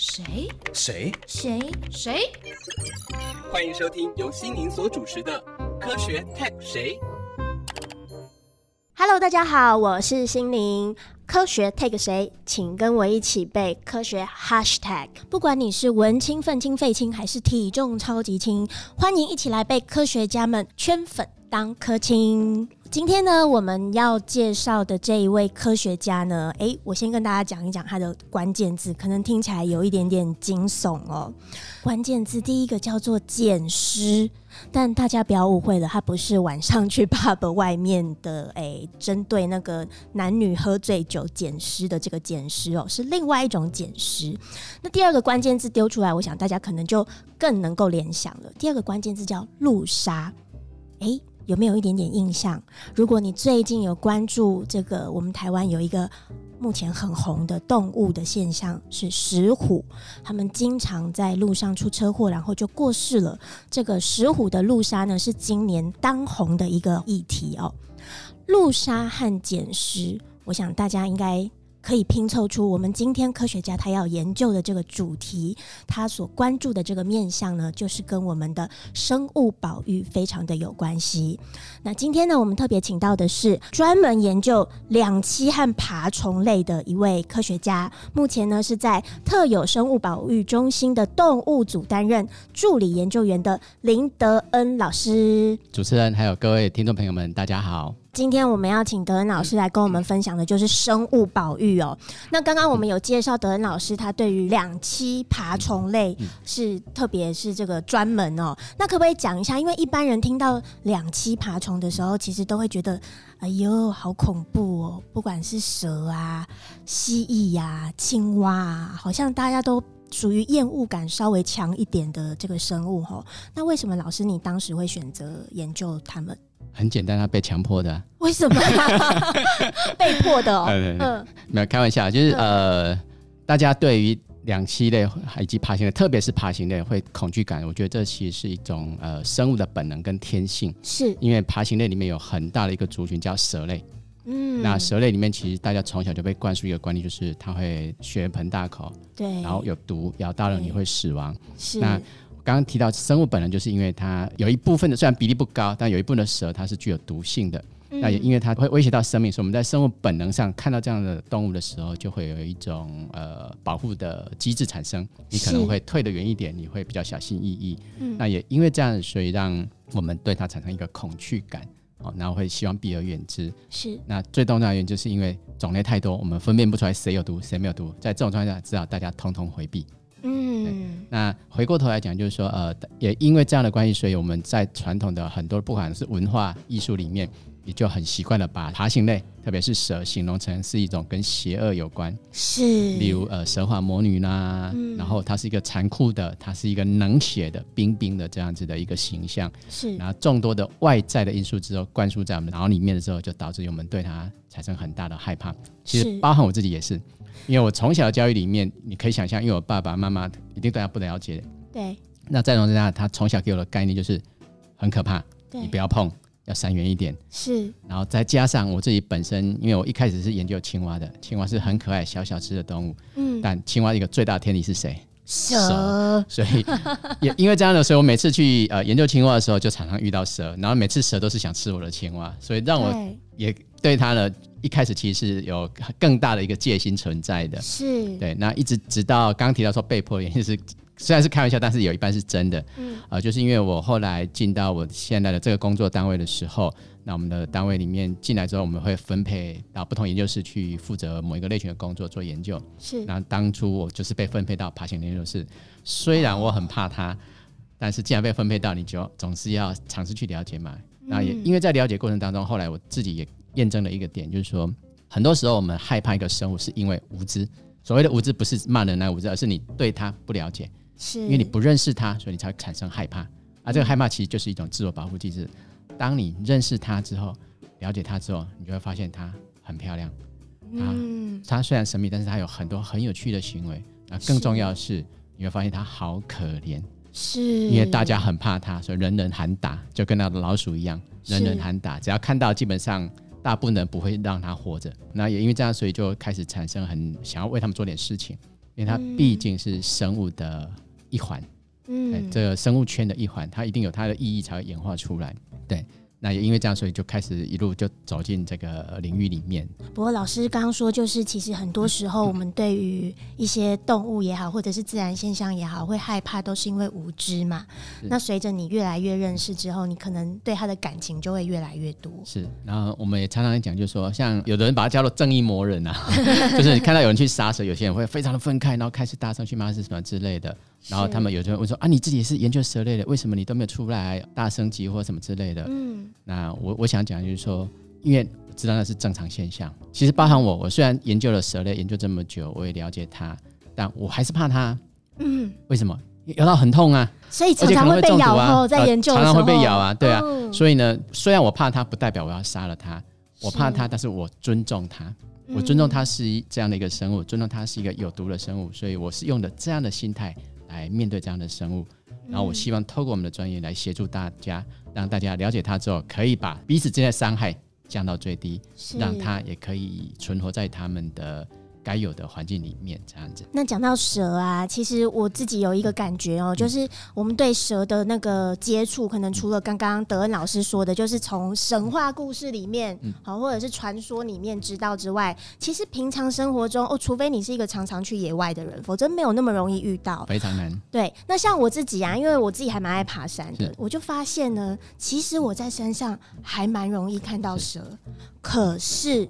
谁？谁？谁？谁？欢迎收听由心灵所主持的《科学 Tech 谁》。Hello，大家好，我是心灵。科学 take 谁？请跟我一起背科学 hashtag。不管你是文青、愤青、废青，还是体重超级轻，欢迎一起来被科学家们圈粉当科青。今天呢，我们要介绍的这一位科学家呢，诶，我先跟大家讲一讲他的关键字，可能听起来有一点点惊悚哦。关键字第一个叫做捡尸。但大家不要误会了，他不是晚上去 pub 外面的，诶，针对那个男女喝醉酒捡尸的这个捡尸哦，是另外一种捡尸。那第二个关键字丢出来，我想大家可能就更能够联想了。第二个关键字叫路杀，诶，有没有一点点印象？如果你最近有关注这个，我们台湾有一个。目前很红的动物的现象是石虎，他们经常在路上出车祸，然后就过世了。这个石虎的路杀呢，是今年当红的一个议题哦。路杀和捡尸，我想大家应该。可以拼凑出我们今天科学家他要研究的这个主题，他所关注的这个面向呢，就是跟我们的生物保育非常的有关系。那今天呢，我们特别请到的是专门研究两栖和爬虫类的一位科学家，目前呢是在特有生物保育中心的动物组担任助理研究员的林德恩老师。主持人还有各位听众朋友们，大家好。今天我们要请德恩老师来跟我们分享的就是生物保育哦。那刚刚我们有介绍德恩老师，他对于两栖爬虫类是特别是这个专门哦。那可不可以讲一下？因为一般人听到两栖爬虫的时候，其实都会觉得，哎呦，好恐怖哦！不管是蛇啊、蜥蜴呀、青蛙啊，好像大家都属于厌恶感稍微强一点的这个生物哦。那为什么老师你当时会选择研究它们？很简单，他被强迫的。为什么？被迫的哦。嗯，没有开玩笑，就是呃，大家对于两栖类以及爬行类，特别是爬行类会恐惧感，我觉得这其实是一种呃生物的本能跟天性。是因为爬行类里面有很大的一个族群叫蛇类。嗯，那蛇类里面其实大家从小就被灌输一个观念，就是它会血盆大口，对，然后有毒，咬到了你会死亡。是那。刚刚提到生物本能，就是因为它有一部分的虽然比例不高，但有一部分的蛇它是具有毒性的。那也因为它会威胁到生命，所以我们在生物本能上看到这样的动物的时候，就会有一种呃保护的机制产生。你可能会退得远一点，你会比较小心翼翼。嗯那也因为这样，所以让我们对它产生一个恐惧感哦，然后会希望避而远之。是。那最重要的原因就是因为种类太多，我们分辨不出来谁有毒谁没有毒。在这种状态下，只好大家通通回避。嗯，那回过头来讲，就是说，呃，也因为这样的关系，所以我们在传统的很多不管是文化艺术里面，也就很习惯的把爬行类，特别是蛇，形容成是一种跟邪恶有关，是，例如呃蛇化魔女啦，然后它是一个残酷的，它是一个冷血的、冰冰的这样子的一个形象，是，然后众多的外在的因素之后灌输在我们脑里面的时候，就导致我们对它产生很大的害怕。其实包含我自己也是。因为我从小的教育里面，你可以想象，因为我爸爸妈妈一定对他不了解。对。那在这种之下，他从小给我的概念就是很可怕，你不要碰，要闪远一点。是。然后再加上我自己本身，因为我一开始是研究青蛙的，青蛙是很可爱、小小只的动物。嗯。但青蛙一个最大的天敌是谁？蛇。所以也因为这样的，所以我每次去呃研究青蛙的时候，就常常遇到蛇，然后每次蛇都是想吃我的青蛙，所以让我也对它呢。一开始其实是有更大的一个戒心存在的，是对。那一直直到刚刚提到说被迫，原因是虽然是开玩笑，但是有一半是真的。嗯，啊，就是因为我后来进到我现在的这个工作单位的时候，那我们的单位里面进来之后，我们会分配到不同研究室去负责某一个类群的工作做研究。是。那当初我就是被分配到爬行研究室，虽然我很怕它，但是既然被分配到，你就总是要尝试去了解嘛。那也因为在了解过程当中，后来我自己也。验证了一个点，就是说，很多时候我们害怕一个生物，是因为无知。所谓的无知，不是骂人来无知，而是你对它不了解，是因为你不认识它，所以你才产生害怕。而这个害怕其实就是一种自我保护机制。当你认识它之后，了解它之后，你就会发现它很漂亮。嗯，它虽然神秘，但是它有很多很有趣的行为。那更重要的是，你会发现它好可怜。是，因为大家很怕它，所以人人喊打，就跟那个老鼠一样，人人喊打。只要看到，基本上。大部分人不会让它活着，那也因为这样，所以就开始产生很想要为他们做点事情。因为它毕竟是生物的一环，哎嗯，这个生物圈的一环，它一定有它的意义才会演化出来。对，那也因为这样，所以就开始一路就走进这个领域里面。不过老师刚刚说，就是其实很多时候我们对于一些动物也好，或者是自然现象也好，会害怕，都是因为无知嘛。那随着你越来越认识之后，你可能对它的感情就会越来越多。是，然后我们也常常讲，就是说，像有的人把它叫做正义魔人啊，就是你看到有人去杀蛇，有些人会非常的愤慨，然后开始大声去骂是什么之类的。然后他们有些人问说啊，你自己也是研究蛇类的，为什么你都没有出来大声级或什么之类的？嗯那我我想讲就是说，因为我知道那是正常现象。其实包含我，我虽然研究了蛇类研究这么久，我也了解它，但我还是怕它。嗯，为什么？咬到很痛啊，所以常而且可能会常被咬啊，后，在呃研究常常会被咬啊，对啊。嗯所以呢，虽然我怕它，不代表我要杀了它。我怕它，但是我尊重它。我尊重它是一这样的一个生物，尊重它是一个有毒的生物，所以我是用的这样的心态来面对这样的生物。然后我希望透过我们的专业来协助大家，让大家了解他之后，可以把彼此之间的伤害降到最低，让他也可以存活在他们的该有的环境里面，这样子。那讲到蛇啊，其实我自己有一个感觉嗯。哦，就是我们对蛇的那个接触，可能除了刚刚德恩老师说的，就是从神话故事里面，嗯。好、或者是传说里面知道之外，其实平常生活中哦，除非你是一个常常去野外的人，否则没有那么容易遇到。非常难，对，那像我自己啊，因为我自己还蛮爱爬山的，我就发现呢，其实我在山上还蛮容易看到蛇，可是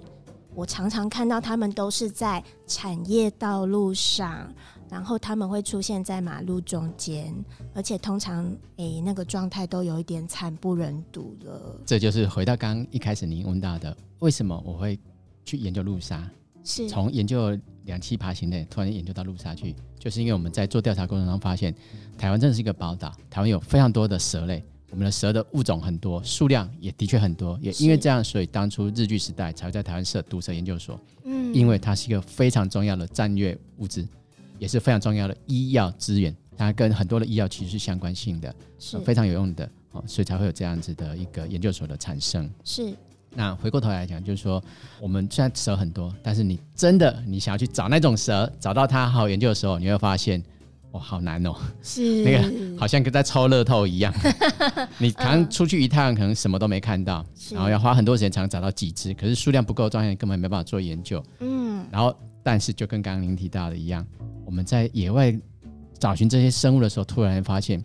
我常常看到他们都是在产业道路上，然后他们会出现在马路中间，而且通常诶、那个状态都有一点惨不忍睹了。这就是回到刚刚一开始您问到的，为什么我会去研究路杀？是，从研究两栖爬行类，突然研究到陆沙去，就是因为我们在做调查过程中发现，台湾真的是一个宝岛，台湾有非常多的蛇类，我们的蛇的物种很多，数量也的确很多，也因为这样，所以当初日据时代才会在台湾设毒蛇研究所，嗯。因为它是一个非常重要的战略物资，也是非常重要的医药资源，它跟很多的医药其实是相关性的，是。呃非常有用的哦，所以才会有这样子的一个研究所的产生。是。那回过头来讲，就是说，我们虽然蛇很多，但是你真的你想要去找那种蛇，找到它好好研究的时候，你会发现，哇，好难哦，是 那个好像跟在抽乐透一样。你可能出去一趟，可能什么都没看到，然后要花很多时间才能找到几只，可是数量不够的状态，根本没办法做研究。嗯然后，但是就跟刚刚您提到的一样，我们在野外找寻这些生物的时候，突然发现，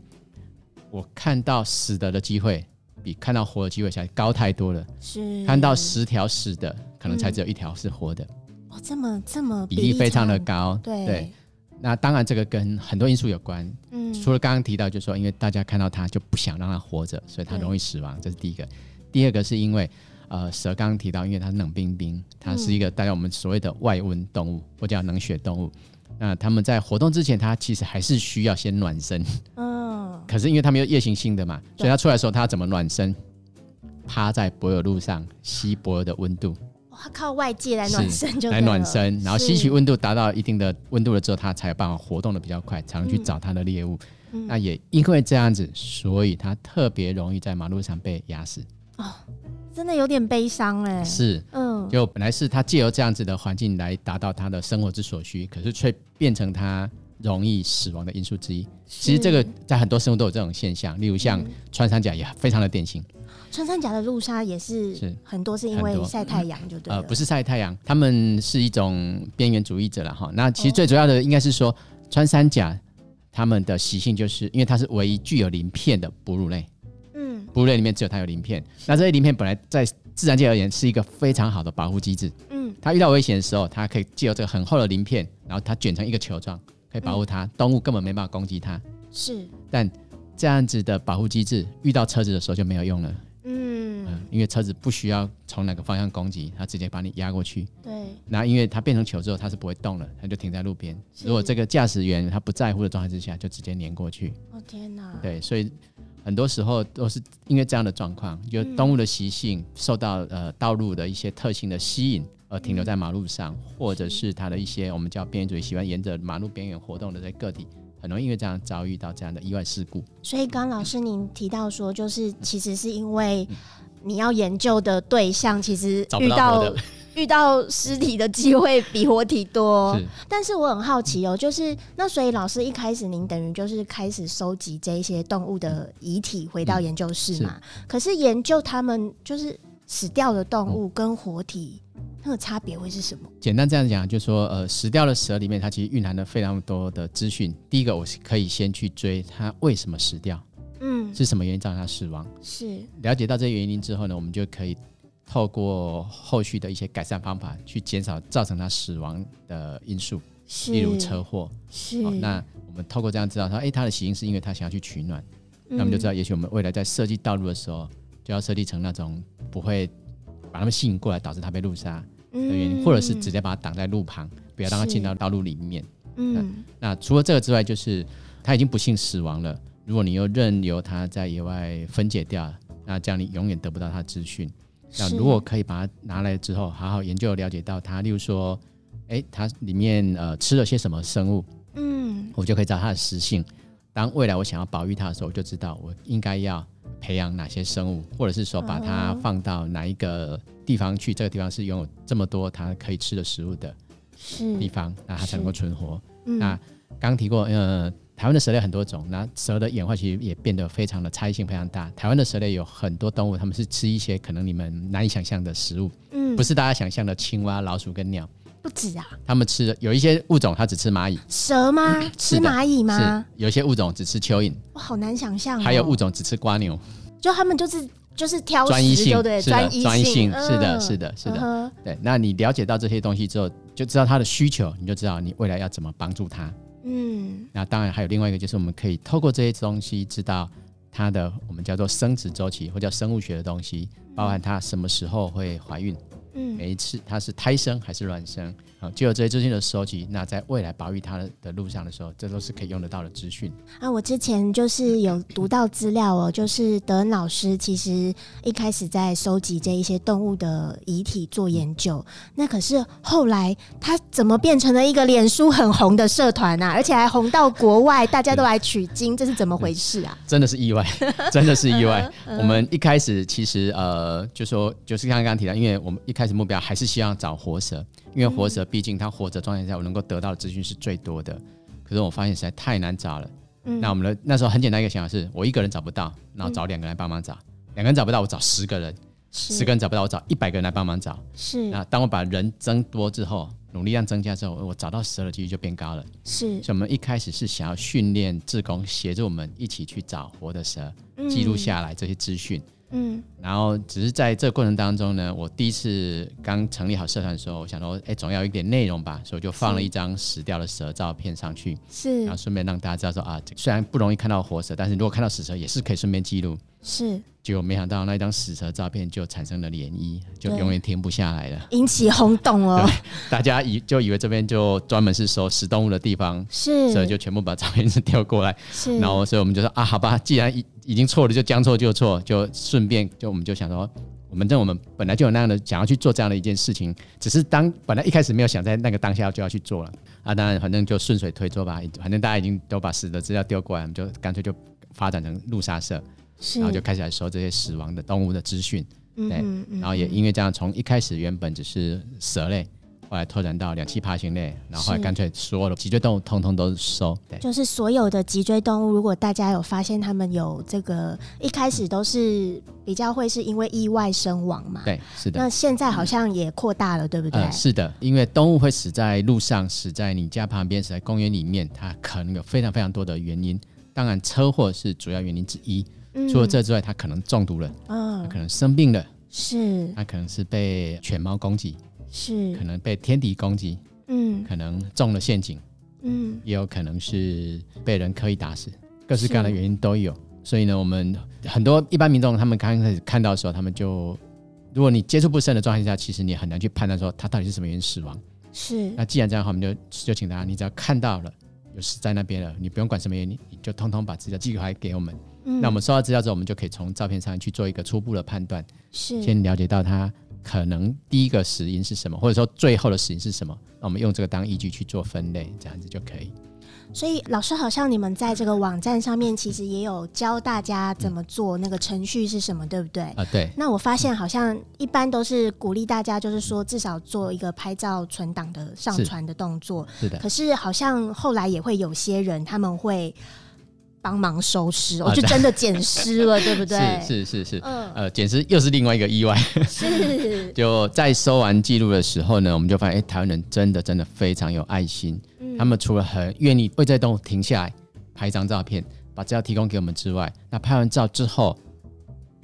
我看到死的的机会比看到活的机会才高太多了。是看到十条死的，可能才只有一条是活的，哦这么这么比例非常的差高。对那当然这个跟很多因素有关，嗯除了刚刚提到，就是说因为大家看到它就不想让它活着，所以它容易死亡，这是第一个。第二个是因为呃蛇刚刚提到，因为它是冷冰冰，它是一个大家我们所谓的外温动物或叫冷血动物。那它们在活动之前，它其实还是需要先暖身。嗯可是因为它们有夜行性的嘛，所以它出来的时候，它怎么暖身？趴在柏油路上吸柏油的温度，靠外界来暖身就来暖身，然后吸取温度达到一定的温度了之后，它才有办法活动的比较快，才能去嗯找它的猎物。嗯那也因为这样子，所以它特别容易在马路上被压死。哦真的有点悲伤哎，是，嗯，就本来是它借由这样子的环境来达到它的生活之所需，可是却变成它容易死亡的因素之一。其实这个在很多生物都有这种现象，例如像嗯穿山甲也非常的典型。穿山甲的路杀也是是。很多是因为晒太阳就对了，呃，不是晒太阳，他们是一种边缘主义者了哈。那其实哦。最主要的应该是说，穿山甲它们的习性就是因为它是唯一具有鳞片的哺乳类，嗯。哺乳类里面只有它有鳞片。那这些鳞片本来在自然界而言是一个非常好的保护机制，嗯。它遇到危险的时候，它可以借由这个很厚的鳞片，然后它卷成一个球状，可以保护它，动物根本没办法攻击它。是。但这样子的保护机制遇到车子的时候就没有用了，嗯嗯，因为车子不需要从哪个方向攻击，它直接把你压过去。对那因为它变成球之后，它是不会动了，它就停在路边。如果这个驾驶员他不在乎的状态之下，就直接碾过去。哦天哪对，所以很多时候都是因为这样的状况，就嗯动物的习性受到呃道路的一些特性的吸引，而停留在马路上，或者是它的一些我们叫边缘主义喜欢沿着马路边缘活动的这个体，很容易因为这样遭遇到这样的意外事故。所以刚老师您提到说，就是其实是因为你要研究的对象，其实遇到 遇到尸体的机会比活体多。是但是我很好奇哦，就是那所以老师一开始您等于就是开始收集这一些动物的遗体回到研究室嘛？可是研究他们就是死掉的动物跟活体那个差别会是什么？简单这样讲，就是说呃，死掉的蛇里面，它其实蕴含了非常多的资讯。第一个，我是可以先去追它为什么死掉，嗯，是什么原因造成他死亡。是。了解到这些原因之后呢，我们就可以透过后续的一些改善方法，去减少造成他死亡的因素，是，例如车祸。是、哦，那我们透过这样知道说，哎，他的起因是因为他想要去取暖，嗯。那我们就知道，也许我们未来在设计道路的时候，就要设计成那种不会把他们吸引过来，导致他被路杀的的原因，或者是直接把他挡在路旁，不要让他进到道路里面。嗯。那除了这个之外，就是他已经不幸死亡了，如果你又任由它在野外分解掉，那这样你永远得不到它的资讯。那如果可以把它拿来之后，好好研究了解到它，例如说，哎，它里面呃吃了些什么生物，嗯我就可以知道它的食性。当未来我想要保育它的时候，我就知道我应该要培养哪些生物，或者是说把它哦放到哪一个地方去。这个地方是拥有这么多它可以吃的食物的地方，那它才能够存活。嗯那刚刚提过，呃，台湾的蛇类很多种，那蛇的演化其实也变得非常的差异性非常大。台湾的蛇类有很多动物，它们是吃一些可能你们难以想象的食物，嗯不是大家想象的青蛙、老鼠跟鸟。不止啊，它们吃的有一些物种它只吃蚂蚁，蛇吗？吃蚂蚁吗是？有一些物种只吃蚯蚓，我好难想象、哦。还有物种只吃瓜牛。就他们就是就是挑专一性专一性嗯是的，是的，是的。嗯对，那你了解到这些东西之后，就知道它的需求，你就知道你未来要怎么帮助它。嗯。那当然还有另外一个，就是我们可以透过这些东西知道它的我们叫做生殖周期或叫生物学的东西，包含它什么时候会怀孕，嗯每一次它是胎生还是卵生，啊，就有这些资讯的收集，那在未来保育它的的路上的时候，这都是可以用得到的资讯。啊，我之前就是有读到资料哦，就是德恩老师其实一开始在收集这一些动物的遗体做研究，那可是后来他怎么变成了一个脸书很红的社团啊，而且还红到国外，大家都来取经，这是怎么回事啊？真的是意外，真的是意外。嗯我们一开始其实呃，就说就是刚刚提到，因为我们一开始目标还是希望找活蛇，因为活蛇毕竟它活着状态下，我能够得到的资讯是最多的。可是我发现实在太难找了。嗯那我们的那时候很简单一个想法是，我一个人找不到，然后找两个人来帮忙找。两个人找不到，我找十个人；十个人找不到，我找一百个人来帮忙找。是那当我把人增多之后，努力量增加之后，我找到蛇的几率就变高了。是所以我们一开始是想要训练志工协助我们一起去找活的蛇，记录下来这些资讯。嗯然后只是在这个过程当中呢，我第一次刚成立好社团的时候，我想说，哎，总要有一点内容吧，所以我就放了一张死掉的蛇照片上去，是。然后顺便让大家知道说啊，这虽然不容易看到活蛇，但是如果看到死蛇也是可以顺便记录。是结果没想到那一张死蛇照片就产生了涟漪，就永远停不下来了。引起轰动哦，大家以就以为这边就专门是收死动物的地方，是所以就全部把照片是 丢过来。是然后所以我们就说啊，好吧，既然已已经错了，就将错就错，就顺便就我们就想说，我们这我们本来就有那样的想要去做这样的一件事情，只是当本来一开始没有想在那个当下就要去做了啊，当然反正就顺水推舟吧，反正大家已经都把死的资料丢过来，我们就干脆就发展成路杀社，是然后就开始来收这些死亡的动物的资讯，对嗯嗯然后也因为这样，从一开始原本只是蛇类。后来拓展到两栖爬行类，然后后来干脆所有的脊椎动物通通都收。对，就是所有的脊椎动物，如果大家有发现它们有这个，一开始都是比较会是因为意外身亡嘛。对，是的。那现在好像也扩大了，对不对？呃，是的，因为动物会死在路上，死在你家旁边，死在公园里面，它可能有非常非常多的原因。当然，车祸是主要原因之一。嗯。除了这之外，它可能中毒了，它嗯，可能生病了，是。它可能是被犬猫攻击，是。可，能被天敌攻击，嗯。可能中了陷阱，嗯。也有可能是被人刻意打死，各式各样的原因都有。所以呢，我们很多一般民众他们刚开始看到的时候，他们就，如果你接触不深的状态下，其实你很难去判断说他到底是什么原因死亡。是。那既然这样的话，我们就就请大家，你只要看到了有死在那边了，你不用管什么原因，你就通通把自己的寄回来给我们。嗯那我们收到资料之后，我们就可以从照片上去做一个初步的判断，是先了解到它可能第一个死因是什么，或者说最后的死因是什么。那我们用这个当依据去做分类，这样子就可以。所以老师好像你们在这个网站上面其实也有教大家怎么做，那个程序是什么，对不对？啊，对，那我发现好像一般都是鼓励大家，就是说至少做一个拍照存档的上传的动作。是的可，是好像后来也会有些人他们会帮忙收尸，我、啊对就真的捡尸了，对不对？是是是是，嗯，呃，捡尸又是另外一个意外。是，就在收完记录的时候呢，我们就发现，哎、台湾人真的真的非常有爱心。嗯他们除了很愿意为这动物停下来拍一张照片，把资料提供给我们之外，那拍完照之后，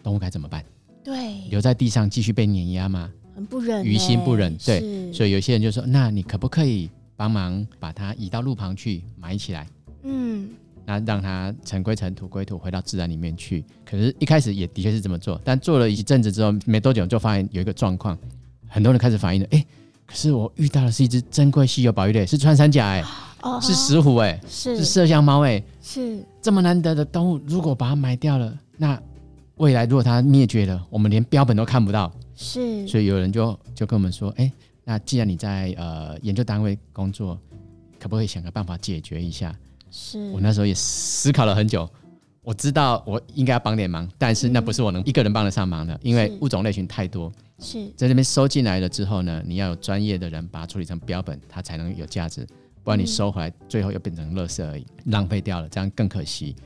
动物该怎么办？对，留在地上继续被碾压吗？很不忍欸，于心不忍对所以有些人就说，那你可不可以帮忙把它移到路旁去埋起来？嗯，那让它尘归尘，土归土，回到自然里面去。可是，一开始也的确是这么做，但做了一阵子之后，没多久就发现有一个状况，很多人开始反映了，哎、可是我遇到的是一只珍贵稀有保育类，是穿山甲、哎、哦是石虎、哎，是是麝香猫、哎，是，这么难得的动物，如果把它埋掉了，那未来如果它灭绝了，我们连标本都看不到。是，所以有人就就跟我们说，哎、那既然你在呃研究单位工作，可不可以想个办法解决一下？是。我那时候也思考了很久，我知道我应该要帮点忙，但是那不是我能一个人帮得上忙的，因为物种类型太多，是。在这边收进来了之后呢，你要有专业的人把它处理成标本，它才能有价值，不然你收回来最后又变成垃圾而已，浪费掉了，这样更可惜。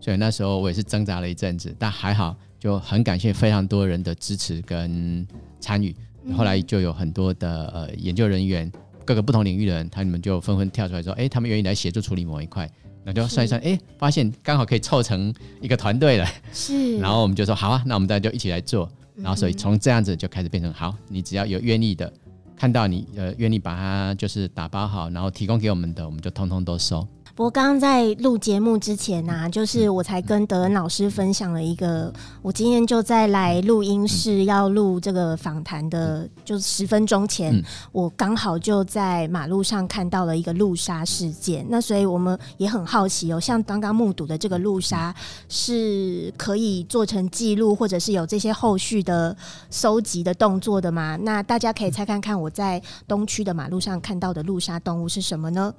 所以那时候我也是挣扎了一阵子，但还好，就很感谢非常多人的支持跟参与。后来就有很多的呃研究人员，各个不同领域的人，他你们就纷纷跳出来说，哎、他们愿意来协助处理某一块。那就算一算，哎、发现刚好可以凑成一个团队了。是，然后我们就说好啊，那我们大家就一起来做。然后所以从这样子就开始变成好，你只要有愿意的，看到你呃愿意把它就是打包好，然后提供给我们的，我们就通通都收。不过刚刚在录节目之前呢、就是我才跟德恩老师分享了一个，我今天就在来录音室要录这个访谈的，就是十分钟前，嗯我刚好就在马路上看到了一个路杀事件。那所以我们也很好奇哦，像刚刚目睹的这个路杀是可以做成记录，或者是有这些后续的搜集的动作的吗？那大家可以猜看看我在东区的马路上看到的路杀动物是什么呢？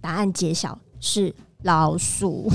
答案揭晓是老鼠。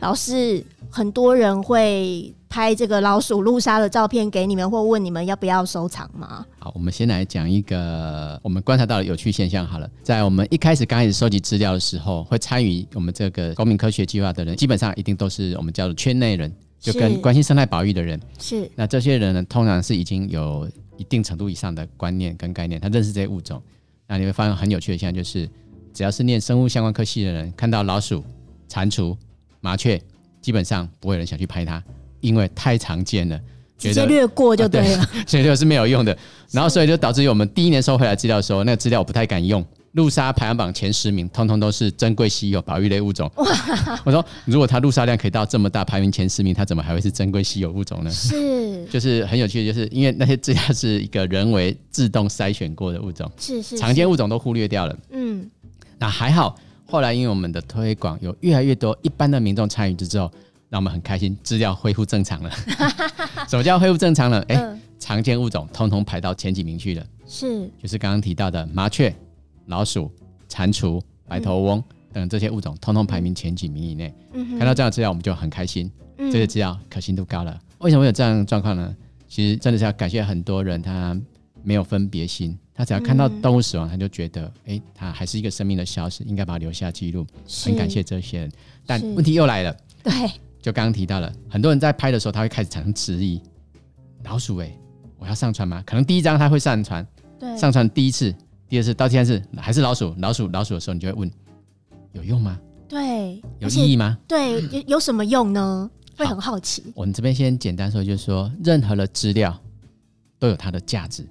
老师，很多人会拍这个老鼠路杀的照片给你们，或问你们要不要收藏吗？好，我们先来讲一个我们观察到的有趣现象好了。在我们一开始刚开始收集资料的时候，会参与我们这个公民科学计划的人，基本上一定都是我们叫做圈内人，就跟关心生态保育的人。是那这些人呢，通常是已经有一定程度以上的观念跟概念，他认识这些物种。那你会发现很有趣的现象就是，只要是念生物相关科系的人，看到老鼠、蟾蜍、麻雀，基本上不会有人想去拍它，因为太常见了，直接略过就对了。所以就是没有用的。然后所以就导致于我们第一年收回来资料的时候，那个资料我不太敢用。陆沙排行榜前十名，通通都是珍贵稀有保育类物种。我说，如果它陆沙量可以到这么大，排名前十名，它怎么还会是珍贵稀有物种呢？是 就是很有趣的，就是因为那些资料是一个人为自动筛选过的物种，是是，常见物种都忽略掉了。嗯，那还好，后来因为我们的推广有越来越多一般的民众参与之后，让我们很开心，资料恢复正常了。什么叫恢复正常了？哎、嗯常见物种通通排到前几名去了，是就是刚刚提到的麻雀、老鼠、蟾蜍、白头翁等这些物种，通通排名前几名以内。嗯哼看到这样的资料，我们就很开心，嗯这些资料可信度高了。为什么会有这样的状况呢？其实真的是要感谢很多人，他没有分别心，他只要看到嗯动物死亡，他就觉得，哎、它还是一个生命的消失，应该把它留下记录。很感谢这些人，但问题又来了，对就刚刚提到了，很多人在拍的时候，他会开始产生质疑：老鼠哎、我要上传吗？可能第一张他会上传，对上传第一次、第二次到第三次还是老鼠、老鼠、老鼠的时候，你就会问：有用吗？对，有意义吗？对有有什么用呢？会很好奇，我们这边先简单说，就是说，任何的资料都有它的价值，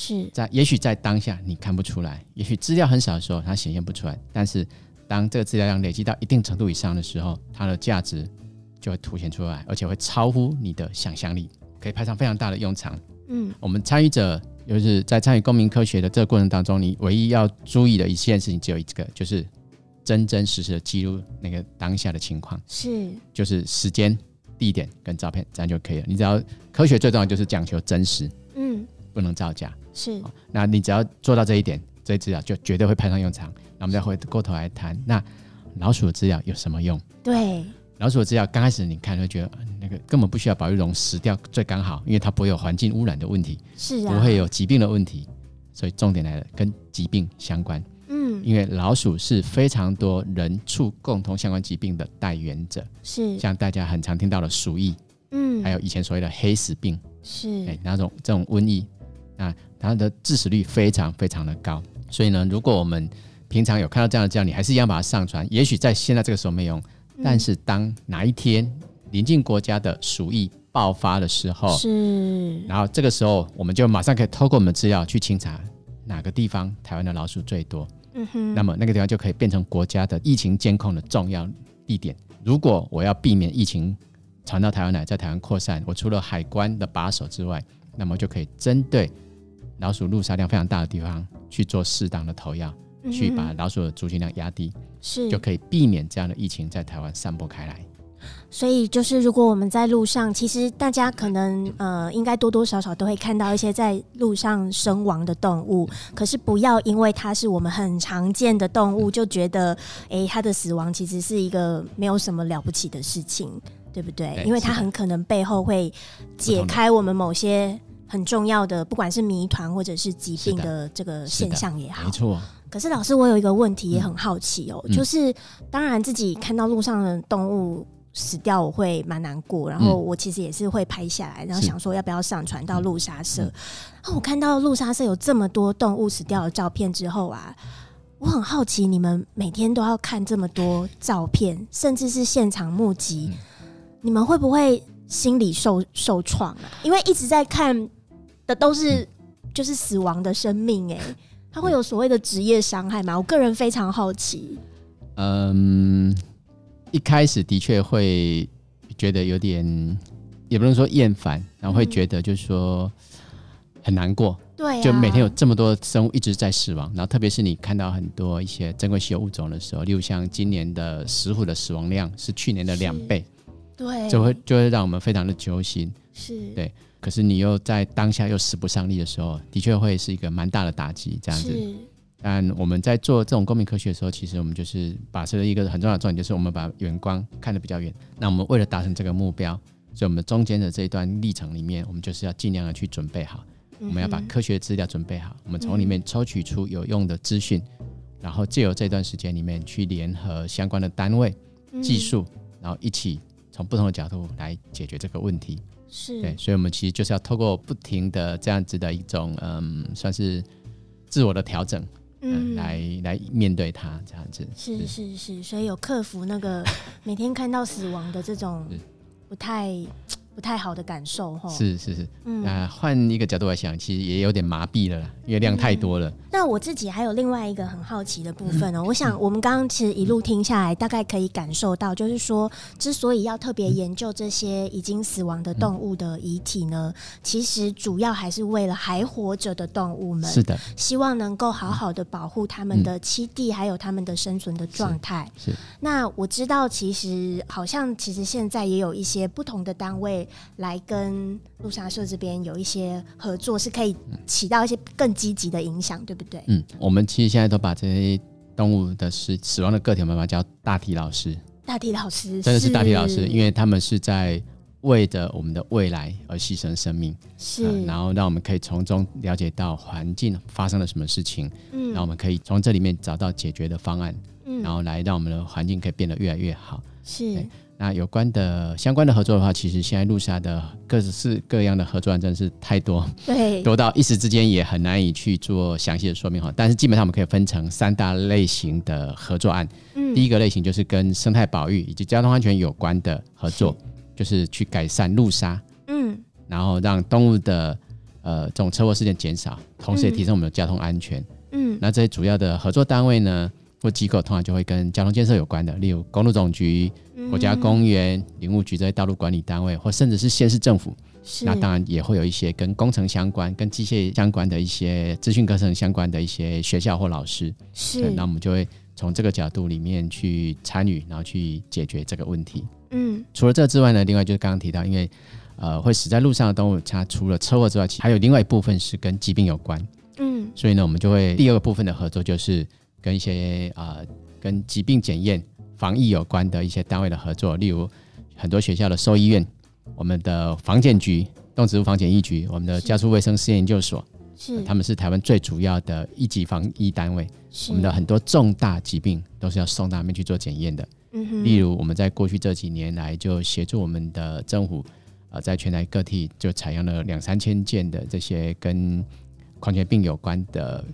是在也许在当下你看不出来，也许资料很少的时候它显现不出来，但是当这个资料量累积到一定程度以上的时候，它的价值就会凸显出来，而且会超乎你的想象力，可以派上非常大的用场。嗯我们参与者就是在参与公民科学的这个过程当中，你唯一要注意的一件事情只有一个，就是真真实实的记录那个当下的情况，是就是时间、地点跟照片，这样就可以了。你只要科学最重要就是讲求真实，嗯不能造假。是那你只要做到这一点，这些资料就绝对会派上用场。那我们再回过头来谈，那老鼠的资料有什么用？对，老鼠的资料刚开始你看会觉得呃那个根本不需要保育笼死掉最刚好，因为它不会有环境污染的问题，是啊，不会有疾病的问题。所以重点来了，跟疾病相关，嗯，因为老鼠是非常多人畜共同相关疾病的代源者，是，像大家很常听到的鼠疫，嗯，还有以前所谓的黑死病，是，哎，那种这种瘟疫，那它的致死率非常非常的高。所以呢，如果我们平常有看到这样的资料，你还是一样把它上传。也许在现在这个时候没用，嗯但是当哪一天邻近国家的鼠疫爆发的时候，是，然后这个时候我们就马上可以透过我们的资料去清查哪个地方台湾的老鼠最多，嗯哼，那么那个地方就可以变成国家的疫情监控的重要地点。如果我要避免疫情传到台湾来，在台湾扩散，我除了海关的把守之外，那么就可以针对老鼠路杀量非常大的地方去做适当的投药，嗯去把老鼠的族群量压低，是就可以避免这样的疫情在台湾散播开来。所以就是，如果我们在路上，其实大家可能呃，应该多多少少都会看到一些在路上身亡的动物。可是不要因为它是我们很常见的动物，就觉得诶，它的死亡其实是一个没有什么了不起的事情，对不对？对因为它很可能背后会解开我们某些很重要的，不管是谜团或者是疾病的的这个现象也好没。错，可是老师，我有一个问题也很好奇哦，嗯就是当然自己看到路上的动物死掉，我会蛮难过，然后我其实也是会拍下来，然后想说要不要上传到路杀社。嗯那、我看到路杀社有这么多动物死掉的照片之后啊，我很好奇，你们每天都要看这么多照片，甚至是现场目击，嗯你们会不会心理受受创啊？因为一直在看的都是就是死亡的生命、哎，它会有所谓的职业伤害吗？我个人非常好奇。嗯，一开始的确会觉得有点，也不能说厌烦，然后会嗯觉得就是说很难过，对、啊，就每天有这么多生物一直在死亡，然后特别是你看到很多一些珍贵稀有物种的时候，例如像今年的石虎的死亡量是去年的两倍，对，就会就会让我们非常的揪心。是对可是你又在当下又使不上力的时候，的确会是一个蛮大的打击，这样子。但我们在做这种公民科学的时候，其实我们就是把持了一个很重要的重点，就是我们把远光看得比较远。那我们为了达成这个目标，所以我们中间的这一段历程里面，我们就是要尽量的去准备好，我们要把科学资料准备好，我们从里面抽取出有用的资讯，然后借由这段时间里面去联合相关的单位、嗯技术，然后一起从不同的角度来解决这个问题。是。对，所以我们其实就是要透过不停的这样子的一种，嗯，算是自我的调整，嗯，来来面对它这样子。是是。是，所以有克服那个每天看到死亡的这种不太不太好的感受哈。，是是是，嗯。那换一个角度来想，其实也有点麻痹了啦，因为量太多了。那我自己还有另外一个很好奇的部分嗯哦，我想我们刚刚其实一路听下来，大概可以感受到，就是说，之所以要特别研究这些已经死亡的动物的遗体呢，其实主要还是为了还活着的动物们，是的，希望能够好好的保护他们的栖地，还有他们的生存的状态。是那我知道，其实好像其实现在也有一些不同的单位来跟陆沙社这边有一些合作，是可以起到一些更积极的影响，对不对？嗯，我们其实现在都把这些动物的死死亡的个体，我们把它叫大体老师，大体老师真的是大体老师，因为为他们是在为着我们的未来而牺牲生命，是、呃然后让我们可以从中了解到环境发生了什么事情，嗯。然后我们可以从这里面找到解决的方案，嗯。然后来让我们的环境可以变得越来越好。是。对那有关的相关的合作的话，其实现在陆沙的各式各样的合作案真的是太多，对 多到一时之间也很难以去做详细的说明哈。但是基本上我们可以分成三大类型的合作案。嗯第一个类型就是跟生态保育以及交通安全有关的合作，就是去改善路杀，嗯然后让动物的呃这种车祸事件减少，同时也提升我们的交通安全。嗯那这些主要的合作单位呢或机构，通常就会跟交通建设有关的，例如公路总局、嗯国家公园、林务局这些道路管理单位，或甚至是县市政府。是那当然也会有一些跟工程相关、跟机械相关的一些资讯课程相关的一些学校或老师。是那我们就会从这个角度里面去参与，然后去解决这个问题。嗯除了这之外呢，另外就是刚刚提到，因为呃会死在路上的动物，它除了车祸之外，其实还有另外一部分是跟疾病有关，嗯所以呢，我们就会第二个部分的合作就是跟一些呃跟疾病检验防疫有关的一些单位的合作，例如很多学校的兽医院、我们的防检局、动植物防检疫局、我们的家畜卫生试验研究所，是他们是台湾最主要的一级防疫单位。是我们的很多重大疾病都是要送到那边去做检验的。例如，我们在过去这几年来就协助我们的政府，呃，在全台各地就采用了两三千件的这些跟狂犬病有关的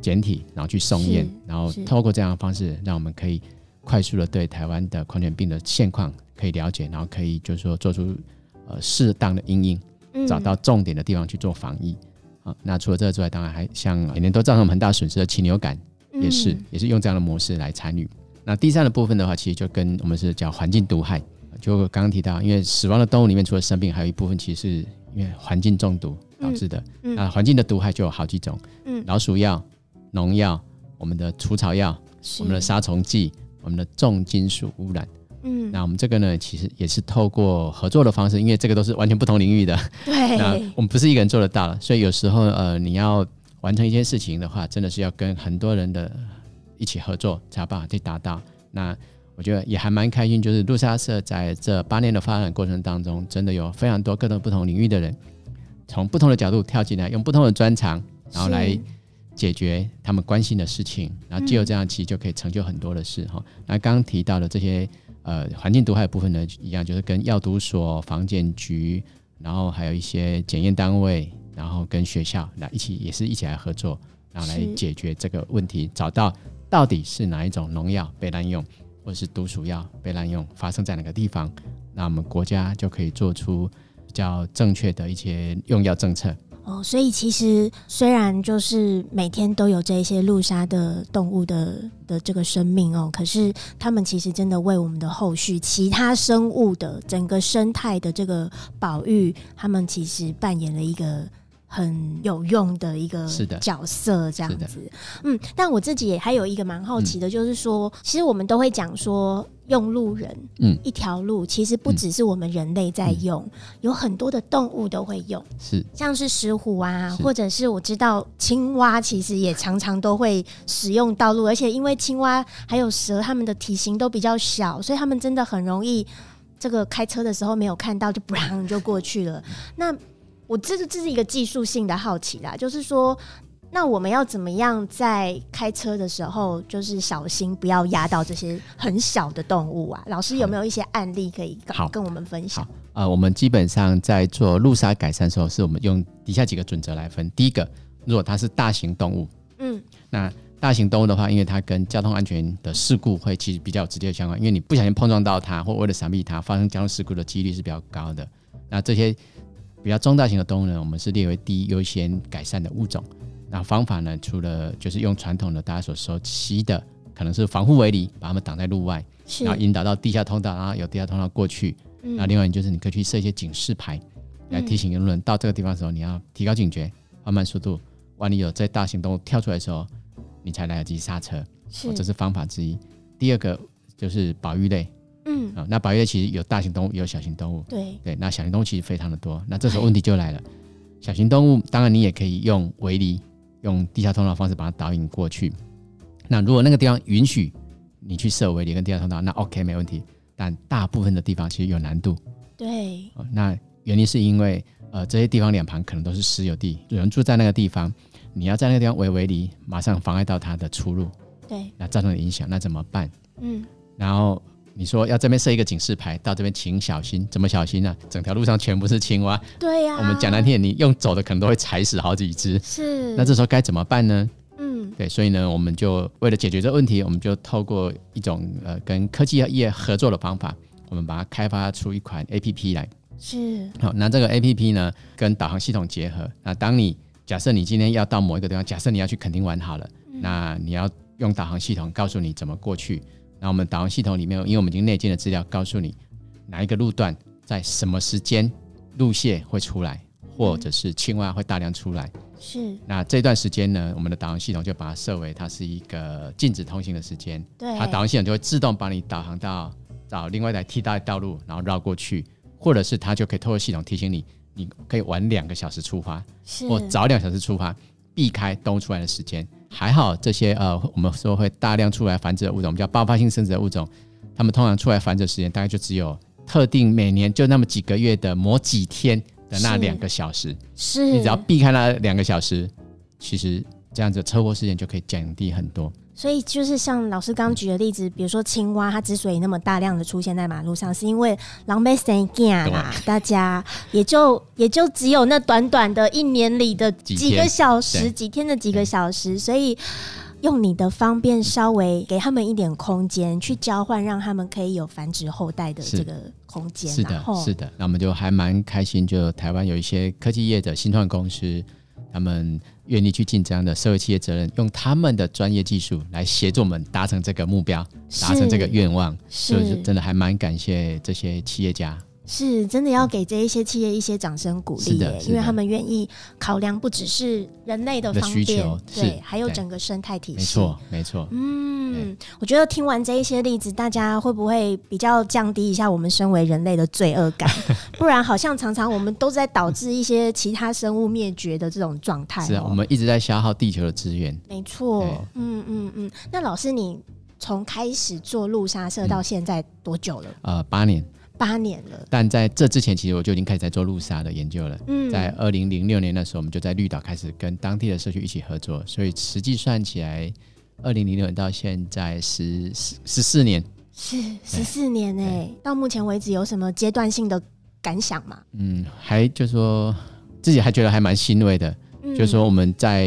检体，然后去送验，然后透过这样的方式，让我们可以快速的对台湾的狂犬病的现况可以了解，然后可以就是说做出呃适当的应应，嗯找到重点的地方去做防疫。啊，那除了这个之外，当然还像每年都造成我们很大损失的禽流感，也是、嗯也是用这样的模式来参与。那第三的部分的话，其实就跟我们是叫环境毒害，就刚刚提到，因为死亡的动物里面除了生病，还有一部分其实是因为环境中毒导致的。嗯那环境的毒害就有好几种，嗯老鼠药、农药、我们的除草药、我们的杀虫剂、我们的重金属污染。嗯。那我们这个呢，其实也是透过合作的方式，因为这个都是完全不同领域的，对。那我们不是一个人做得到了，所以有时候呃，你要完成一件事情的话，真的是要跟很多人的一起合作才有办法去达到。那我觉得也还蛮开心，就是路莎社在这八年的发展过程当中，真的有非常多各种不同领域的人，从不同的角度跳进来，用不同的专长，然后来是解决他们关心的事情，然后借由这样，其实就可以成就很多的事哈。那刚刚提到的这些呃环境毒害的部分呢，一样就是跟药毒所、防检局，然后还有一些检验单位，然后跟学校来一起，也是一起来合作，然后来解决这个问题，找到到底是哪一种农药被滥用，或者是毒鼠药被滥用，发生在哪个地方，那我们国家就可以做出比较正确的一些用药政策。哦，所以其实虽然就是每天都有这一些路杀的动物的的这个生命哦，可是他们其实真的为我们的后续其他生物的整个生态的这个保育，他们其实扮演了一个。很有用的一个角色，这样子，嗯，但我自己也还有一个蛮好奇的，就是说，其实我们都会讲说，用路人，嗯。一条路，其实不只是我们人类在用，有很多的动物都会用。是。像是石虎啊，或者是我知道青蛙，其实也常常都会使用道路，而且因为青蛙还有蛇，它们的体型都比较小，所以它们真的很容易，这个开车的时候没有看到就不让就过去了。那我这是这是一个技术性的好奇啦，就是说。那我们要怎么样在开车的时候，就是小心不要压到这些很小的动物啊？老师有没有一些案例可以跟我们分享？呃，我们基本上在做路杀改善的时候，是我们用底下几个准则来分。第一个，如果它是大型动物，嗯，那大型动物的话，因为它跟交通安全的事故会其实比较有直接相关，因为你不小心碰撞到它，或为了闪避它，发生交通事故的几率是比较高的。那这些比较中大型的动物呢，我们是列为第一优先改善的物种。那方法呢，除了就是用传统的大家所熟悉的，可能是防护围篱，把它们挡在路外，是然后引导到地下通道，然后有地下通道过去。嗯那另外就是你可以去设一些警示牌，来提醒路人到这个地方的时候，你要提高警觉，放慢速度。万一有在大型动物跳出来的时候，你才来得及刹车。是哦，这是方法之一。第二个就是保育类嗯，啊、那保育类其实有大型动物，也有小型动物。对，对，那小型动物其实非常的多。那这时候问题就来了，小型动物当然你也可以用围篱，用地下通道的方式把它导引过去。那如果那个地方允许你去设围篱跟地下通道，那 OK 没问题。但大部分的地方其实有难度。对，哦那原因是因为呃这些地方两旁可能都是私有地，有人住在那个地方，你要在那个地方围围篱，马上妨碍到他的出入，对，那造成的影响，那怎么办？嗯，然后你说要这边设一个警示牌，到这边请小心，怎么小心呢、整条路上全部是青蛙，对呀、我们讲难听点，你用走的可能都会踩死好几只。是，那这时候该怎么办呢？嗯，对，所以呢，我们就为了解决这个问题，我们就透过一种呃跟科技业合作的方法，我们把它开发出一款 A P P 来。是，好，那这个 A P P 呢，跟导航系统结合。那当你假设你今天要到某一个地方，假设你要去垦丁玩好了，那你要用导航系统告诉你怎么过去。那我们导航系统里面，因为我们已经内建的资料，告诉你哪一个路段在什么时间路线会出来，或者是青蛙会大量出来。是，那这段时间呢，我们的导航系统就把它设为它是一个禁止通行的时间，对，它导航系统就会自动帮你导航到找另外一台替代道路，然后绕过去，或者是它就可以透过系统提醒你，你可以晚两个小时出发，是，或早两小时出发，避开东出来的时间。还好这些呃，我们说会大量出来繁殖的物种，我们叫爆发性生殖的物种，它们通常出来繁殖时间大概就只有特定每年就那么几个月的某几天的那两个小时，是你只要避开那两个小时，其实这样子车祸事件就可以降低很多。所以就是像老师刚举的例子，比如说青蛙，它之所以那么大量的出现在马路上，是因为狼狈生囝啦，大家也就也就只有那短短的一年里的几个小时、对几天的几个小时，所以。用你的方便，稍微给他们一点空间去交换，让他们可以有繁殖后代的是这个空间。是的是的，那我们就还蛮开心，就台湾有一些科技业的新创公司，他们愿意去尽这样的社会企业责任，用他们的专业技术来协助我们达成这个目标，达成这个愿望，所以是真的还蛮感谢这些企业家。是真的要给这一些企业一些掌声鼓励因为他们愿意考量不只是人类的的方便，对还有整个生态体系。没错，没错。嗯，我觉得听完这一些例子，大家会不会比较降低一下我们身为人类的罪恶感？不然好像常常我们都在导致一些其他生物灭绝的这种状态、哦。是啊，我们一直在消耗地球的资源。没错，嗯嗯嗯。那老师，你从开始做路杀社到现在多久了？呃，八年，八年了。但在这之前，其实我就已经开始在做路杀的研究了。嗯，在二零零六年的时候，我们就在绿岛开始跟当地的社区一起合作，所以实际算起来，二零零六年到现在十十十四年。是十四年哎、到目前为止有什么阶段性的感想吗？嗯，还就说自己还觉得还蛮欣慰的，嗯就是说我们在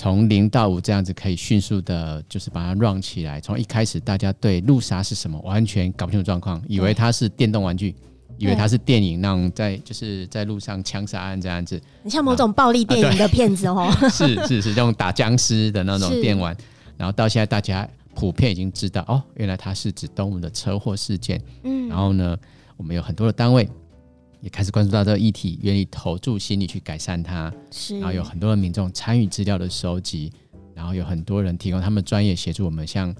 从零到五这样子可以迅速的，就是把它 run 起来。从一开始大家对路杀是什么完全搞不清楚状况，以为它是电动玩具，以为它是电影那种在就是在路上枪杀案这样子，你像某种暴力电影的片子哦。是是是这种打僵尸的那种是电玩。然后到现在大家普遍已经知道哦，原来它是指动物的车祸事件。嗯然后呢，我们有很多的单位也开始关注到这个议题，愿意投注心力去改善它。是，然后有很多的民众参与资料的收集，然后有很多人提供他们专业协助我们。像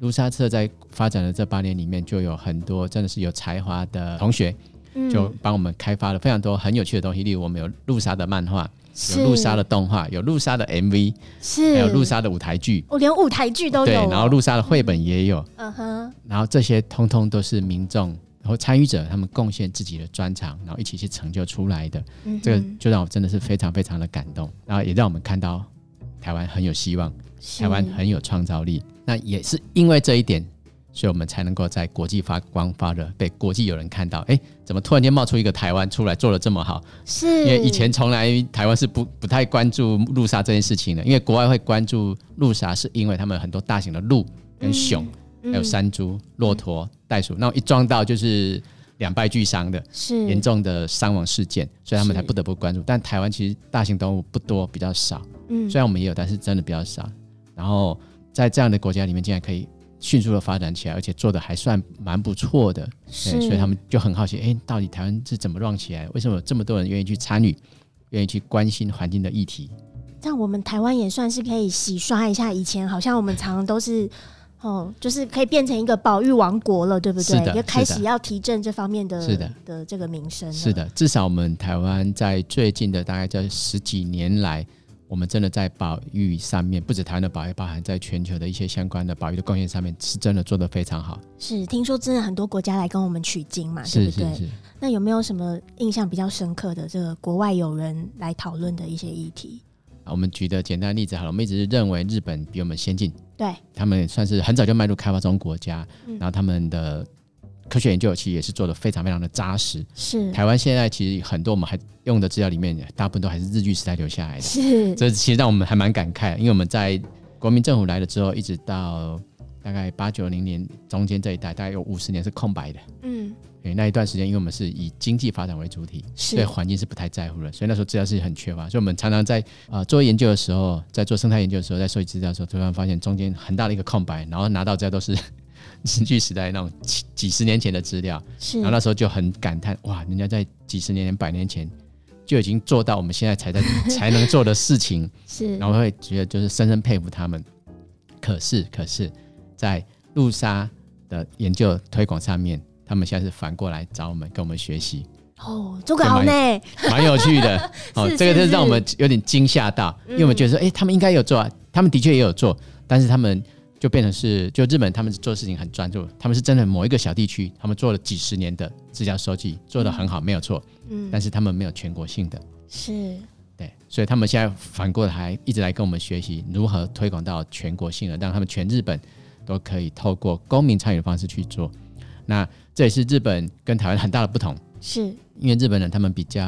卢沙策在发展的这八年里面，就有很多真的是有才华的同学，嗯就帮我们开发了非常多很有趣的东西。例如，我们有路沙的漫画，有露莎的动画，有露莎的 MV，是还有露莎的舞台剧。我连舞台剧都对，有哦，然后露莎的绘本也有，嗯哼，然后这些通通都是民众然后参与者他们贡献自己的专长，然后一起去成就出来的。嗯这个就让我真的是非常非常的感动，然后也让我们看到台湾很有希望，台湾很有创造力。那也是因为这一点，所以我们才能够在国际发光发热，被国际有人看到。哎，怎么突然间冒出一个台湾出来做的这么好？是，因为以前从来台湾是不不太关注路杀这件事情的，因为国外会关注路杀，是因为他们有很多大型的鹿跟熊，嗯还有山猪、骆驼、袋鼠，那一撞到就是两败俱伤的。是严重的伤亡事件，所以他们才不得不关注。但台湾其实大型动物不多，比较少。嗯虽然我们也有，但是真的比较少。然后在这样的国家里面，竟然可以迅速的发展起来，而且做的还算蛮不错的。是，对，所以他们就很好奇，哎，到底台湾是怎么让起来？为什么有这么多人愿意去参与，愿意去关心环境的议题？这样我们台湾也算是可以洗刷一下以前，好像我们常常都是。哦，就是可以变成一个保育王国了，对不对？是的就开始要提振这方面的是的的这个名声。是的，至少我们台湾在最近的大概这十几年来，我们真的在保育上面，不止台湾的保育，包含在全球的一些相关的保育的贡献上面，是真的做得非常好。是，听说真的很多国家来跟我们取经嘛，对不对？是是是。那有没有什么印象比较深刻的这个国外友人来讨论的一些议题？啊我们举的简单的例子好了，我们一直是认为日本比我们先进，对，他们算是很早就迈入开发中国家，嗯。然后他们的科学研究其实也是做的非常非常的扎实。是。台湾现在其实很多我们还用的资料里面，大部分都还是日据时代留下来的，是。这其实让我们还蛮感慨，因为我们在国民政府来了之后，一直到大概八九零年中间这一代，大概有五十年是空白的。嗯对，那一段时间，因为我们是以经济发展为主体，对环境是不太在乎的，所以那时候资料是很缺乏。所以我们常常在呃做研究的时候，在做生态研究的时候，在收集资料的时候，突然发现中间很大的一个空白，然后拿到资料都是 日据时代那种几几十年前的资料，是然后那时候就很感叹，哇，人家在几十年前、百年前就已经做到我们现在才在 才能做的事情，是，然后会觉得就是深深佩服他们。可是，可是，在路沙的研究推广上面，他们现在是反过来找我们跟我们学习，哦，做个好呢，蛮有趣的。哦，这个就是是让我们有点惊吓到，因为我们觉得说，哎、他们应该有做啊，他们的确也有做，但是他们就变成是，就日本他们做事情很专注，他们是真的某一个小地区，他们做了几十年的资料收集，做得很好，没有错。嗯，但是他们没有全国性的，是对，所以他们现在反过来一直来跟我们学习如何推广到全国性的，让他们全日本都可以透过公民参与的方式去做。那这也是日本跟台湾很大的不同，是因为日本人他们比较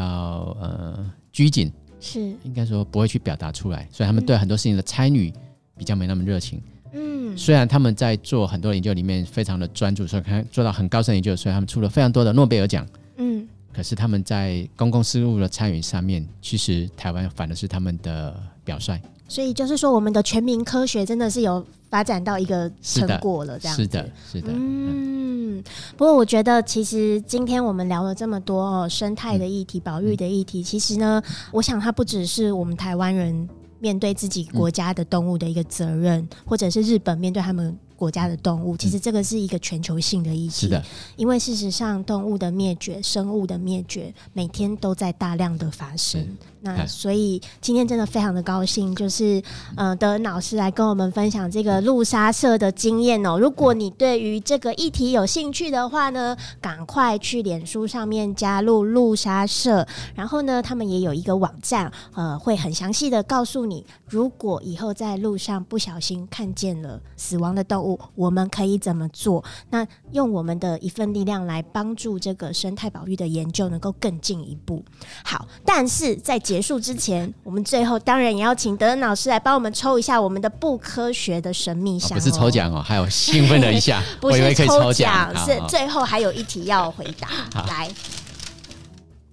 呃拘谨，是，应该说不会去表达出来，所以他们对很多事情的参与比较没那么热情。嗯，虽然他们在做很多研究里面非常的专注，所以看做到很高深研究，所以他们出了非常多的诺贝尔奖。嗯，可是他们在公共事务的参与上面，其实台湾反而是他们的表率。所以就是说，我们的全民科学真的是有发展到一个成果了，这样子。是的，是的，嗯嗯，不过我觉得其实今天我们聊了这么多哦，生态的议题、保育的议题，其实呢，我想它不只是我们台湾人面对自己国家的动物的一个责任，或者是日本面对他们国家的动物，其实这个是一个全球性的议题。是的，因为事实上，动物的灭绝、生物的灭绝，每天都在大量的发生。是。那哎所以今天真的非常的高兴，就是呃德恩老师来跟我们分享这个路沙社的经验哦。如果你对于这个议题有兴趣的话呢，赶快去脸书上面加入路沙社，然后呢，他们也有一个网站，呃，会很详细的告诉你，如果以后在路上不小心看见了死亡的动物，我们可以怎么做？那用我们的一份力量来帮助这个生态保育的研究能够更进一步。好，但是在结束之前，我们最后当然也要请德恩老师来帮我们抽一下我们的不科学的神秘箱、哦不是抽，奖哦，还有兴奋了一下，不 我以为可以是抽奖，奖，是最后还有一题要回答。好来，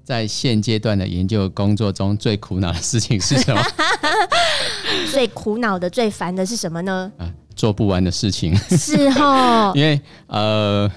在现阶段的研究工作中最苦恼的事情是什么？最苦恼的、最烦的是什么呢？啊，做不完的事情。是哈，因为呃，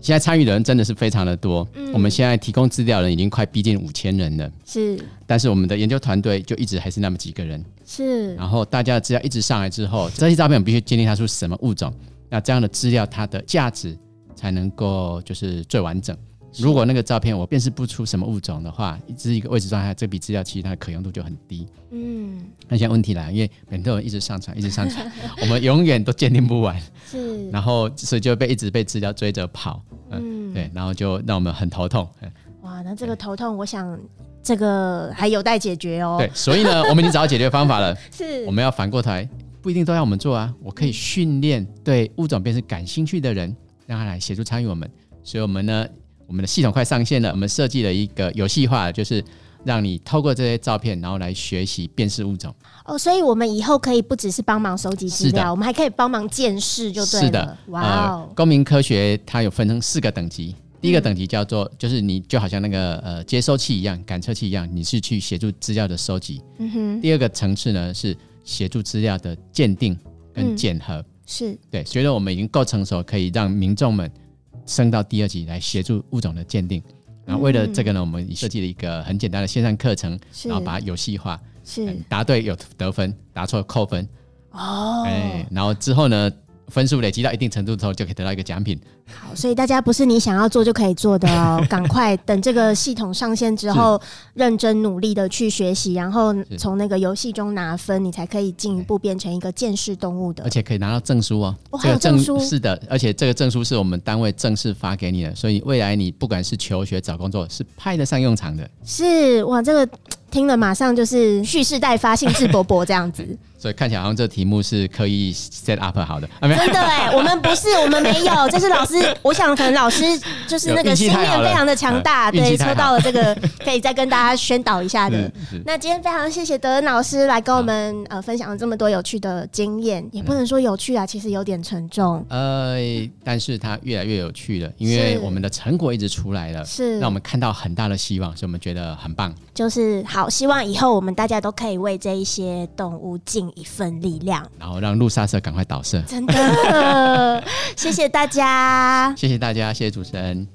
现在参与的人真的是非常的多，嗯。我们现在提供资料的人已经快逼近五千人了，是。但是我们的研究团队就一直还是那么几个人，是。然后大家的资料一直上来之后，这些照片我们必须鉴定它是什么物种，那这样的资料它的价值才能够就是最完整。如果那个照片我辨识不出什么物种的话，只是一个位置状态，这笔资料其实它的可用度就很低。嗯那现在问题来了，因为很多人一直上传，一直上传，我们永远都鉴定不完，是然后所以就被一直被资料追着跑，嗯，嗯对，然后就让我们很头痛。嗯哇，那这个头痛，我想这个还有待解决哦。对，，所以呢，我们已经找到解决方法了。是我们要反过头来，不一定都要我们做啊，我可以训练对物种辨识感兴趣的人，让他来协助参与我们。所以，我们呢，我们的系统快上线了，我们设计了一个游戏化，就是让你透过这些照片，然后来学习辨识物种。哦，所以我们以后可以不只是帮忙收集资料，我们还可以帮忙见识，就对了。是的，哇呃哦，，公民科学它有分成四个等级。第一个等级叫做，就是你就好像那个呃接收器一样，感测器一样，你是去协助资料的收集。嗯哼，第二个层次呢是协助资料的鉴定跟嗯检核。是对，随着我们已经够成熟，可以让民众们升到第二级来协助物种的鉴定。然后为了这个呢，我们设计了一个很简单的线上课程，然后把它游戏化，是嗯答对有得分，答错扣分。哦，哎，然后之后呢，分数累积到一定程度之后，就可以得到一个奖品。好，所以大家不是你想要做就可以做的哦，赶快等这个系统上线之后，认真努力的去学习，然后从那个游戏中拿分，你才可以进一步变成一个见识动物的而。且可以拿到证书哦。哦还有证书是的，而且这个证书是我们单位正式发给你的，所以未来你不管是求学、找工作，是派得上用场的。是哇，这个听了马上就是蓄势待发、兴致勃勃这样子。所以看起来好像这题目是刻意 set up 好的。真的哎，我们不是，我们没有，这是老师，我想可能老师就是那个心念非常的强大，对，抽到了这个，可以再跟大家宣导一下的。那今天非常谢谢德恩老师来跟我们呃分享了这么多有趣的经验，也不能说有趣啊，其实有点沉重。呃，但是它越来越有趣了，因为我们的成果一直出来了，是让我们看到很大的希望，所以我们觉得很棒。就是好，希望以后我们大家都可以为这一些动物尽一份力量。然后让路杀社赶快倒社。真的，谢谢大家。谢谢大家，谢谢主持人。